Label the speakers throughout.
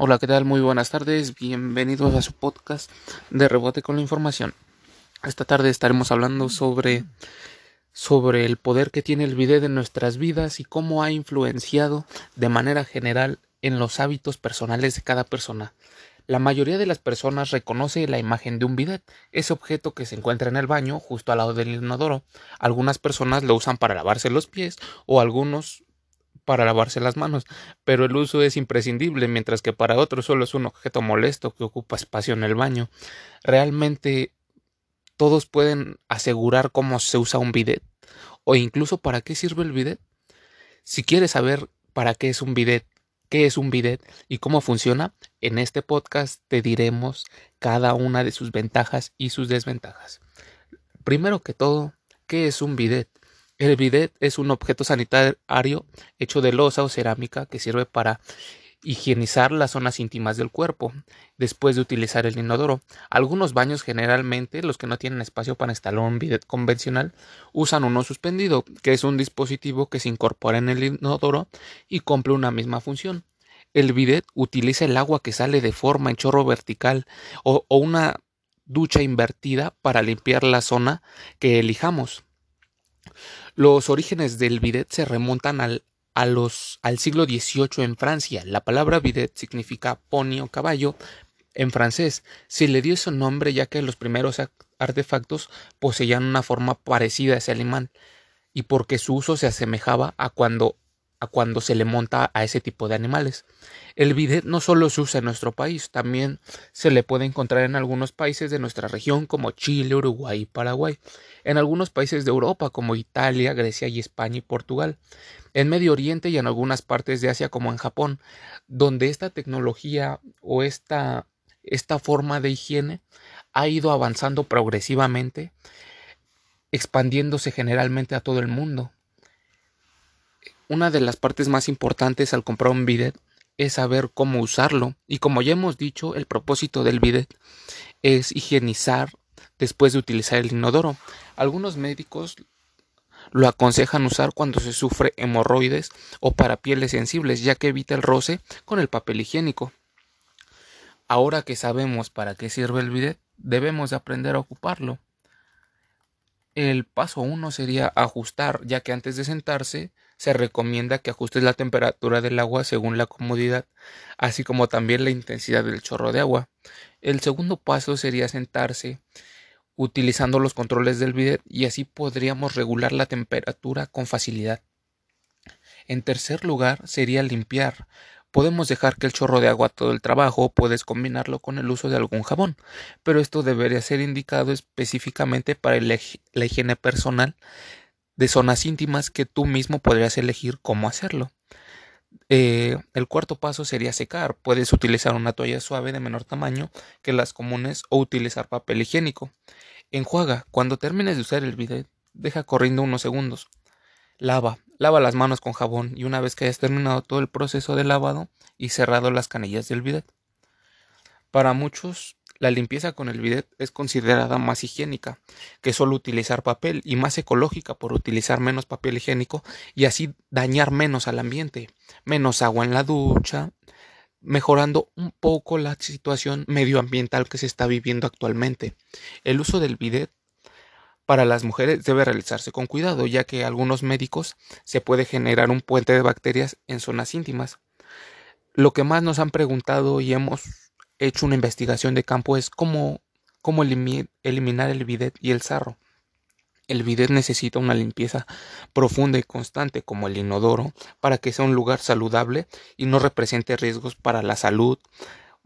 Speaker 1: Hola, ¿qué tal? Muy buenas tardes. Bienvenidos a su podcast de Rebote con la Información. Esta tarde estaremos hablando sobre, sobre el poder que tiene el bidet en nuestras vidas y cómo ha influenciado de manera general en los hábitos personales de cada persona. La mayoría de las personas reconoce la imagen de un bidet, ese objeto que se encuentra en el baño justo al lado del inodoro. Algunas personas lo usan para lavarse los pies o algunos para lavarse las manos, pero el uso es imprescindible, mientras que para otros solo es un objeto molesto que ocupa espacio en el baño. Realmente todos pueden asegurar cómo se usa un bidet o incluso para qué sirve el bidet. Si quieres saber para qué es un bidet, qué es un bidet y cómo funciona, en este podcast te diremos cada una de sus ventajas y sus desventajas. Primero que todo, ¿qué es un bidet? El bidet es un objeto sanitario hecho de losa o cerámica que sirve para higienizar las zonas íntimas del cuerpo después de utilizar el inodoro. Algunos baños generalmente, los que no tienen espacio para instalar un bidet convencional, usan uno suspendido, que es un dispositivo que se incorpora en el inodoro y cumple una misma función. El bidet utiliza el agua que sale de forma en chorro vertical o, o una ducha invertida para limpiar la zona que elijamos. Los orígenes del bidet se remontan al, a los, al siglo XVIII en Francia. La palabra bidet significa pony o caballo en francés. Se le dio ese nombre ya que los primeros artefactos poseían una forma parecida a ese animal y porque su uso se asemejaba a cuando a cuando se le monta a ese tipo de animales. El bidet no solo se usa en nuestro país, también se le puede encontrar en algunos países de nuestra región como Chile, Uruguay y Paraguay, en algunos países de Europa como Italia, Grecia y España y Portugal, en Medio Oriente y en algunas partes de Asia como en Japón, donde esta tecnología o esta, esta forma de higiene ha ido avanzando progresivamente, expandiéndose generalmente a todo el mundo. Una de las partes más importantes al comprar un bidet es saber cómo usarlo y como ya hemos dicho, el propósito del bidet es higienizar después de utilizar el inodoro. Algunos médicos lo aconsejan usar cuando se sufre hemorroides o para pieles sensibles, ya que evita el roce con el papel higiénico. Ahora que sabemos para qué sirve el bidet, debemos de aprender a ocuparlo. El paso uno sería ajustar, ya que antes de sentarse se recomienda que ajustes la temperatura del agua según la comodidad, así como también la intensidad del chorro de agua. El segundo paso sería sentarse utilizando los controles del bidet y así podríamos regular la temperatura con facilidad. En tercer lugar sería limpiar, Podemos dejar que el chorro de agua todo el trabajo puedes combinarlo con el uso de algún jabón, pero esto debería ser indicado específicamente para la higiene personal de zonas íntimas que tú mismo podrías elegir cómo hacerlo. Eh, el cuarto paso sería secar. Puedes utilizar una toalla suave de menor tamaño que las comunes o utilizar papel higiénico. Enjuaga. Cuando termines de usar el bidet, deja corriendo unos segundos. Lava. Lava las manos con jabón y una vez que hayas terminado todo el proceso de lavado y cerrado las canillas del bidet. Para muchos, la limpieza con el bidet es considerada más higiénica que solo utilizar papel y más ecológica por utilizar menos papel higiénico y así dañar menos al ambiente, menos agua en la ducha, mejorando un poco la situación medioambiental que se está viviendo actualmente. El uso del bidet para las mujeres debe realizarse con cuidado, ya que algunos médicos se puede generar un puente de bacterias en zonas íntimas. Lo que más nos han preguntado y hemos hecho una investigación de campo es cómo, cómo eliminar el bidet y el sarro. El bidet necesita una limpieza profunda y constante como el inodoro para que sea un lugar saludable y no represente riesgos para la salud,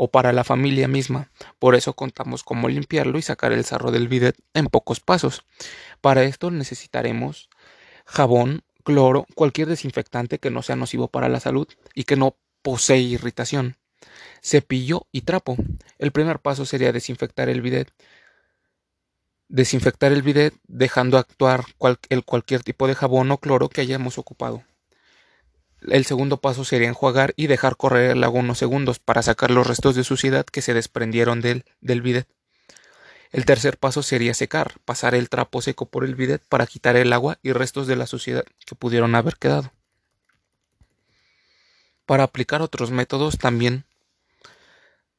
Speaker 1: o para la familia misma. Por eso contamos cómo limpiarlo y sacar el sarro del bidet en pocos pasos. Para esto necesitaremos jabón, cloro, cualquier desinfectante que no sea nocivo para la salud y que no posee irritación, cepillo y trapo. El primer paso sería desinfectar el bidet. Desinfectar el bidet dejando actuar el cualquier tipo de jabón o cloro que hayamos ocupado. El segundo paso sería enjuagar y dejar correr el agua unos segundos para sacar los restos de suciedad que se desprendieron del, del bidet. El tercer paso sería secar, pasar el trapo seco por el bidet para quitar el agua y restos de la suciedad que pudieron haber quedado. Para aplicar otros métodos también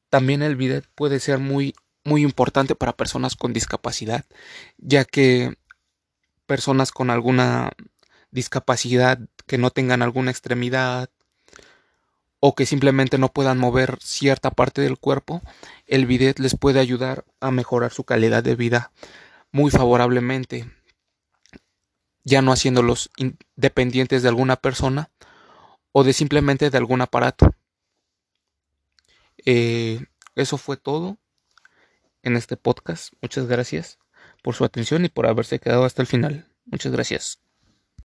Speaker 1: También el bidet puede ser muy muy importante para personas con discapacidad, ya que personas con alguna discapacidad que no tengan alguna extremidad o que simplemente no puedan mover cierta parte del cuerpo, el bidet les puede ayudar a mejorar su calidad de vida muy favorablemente, ya no haciéndolos dependientes de alguna persona o de simplemente de algún aparato. Eh, eso fue todo en este podcast. Muchas gracias por su atención y por haberse quedado hasta el final. Muchas gracias.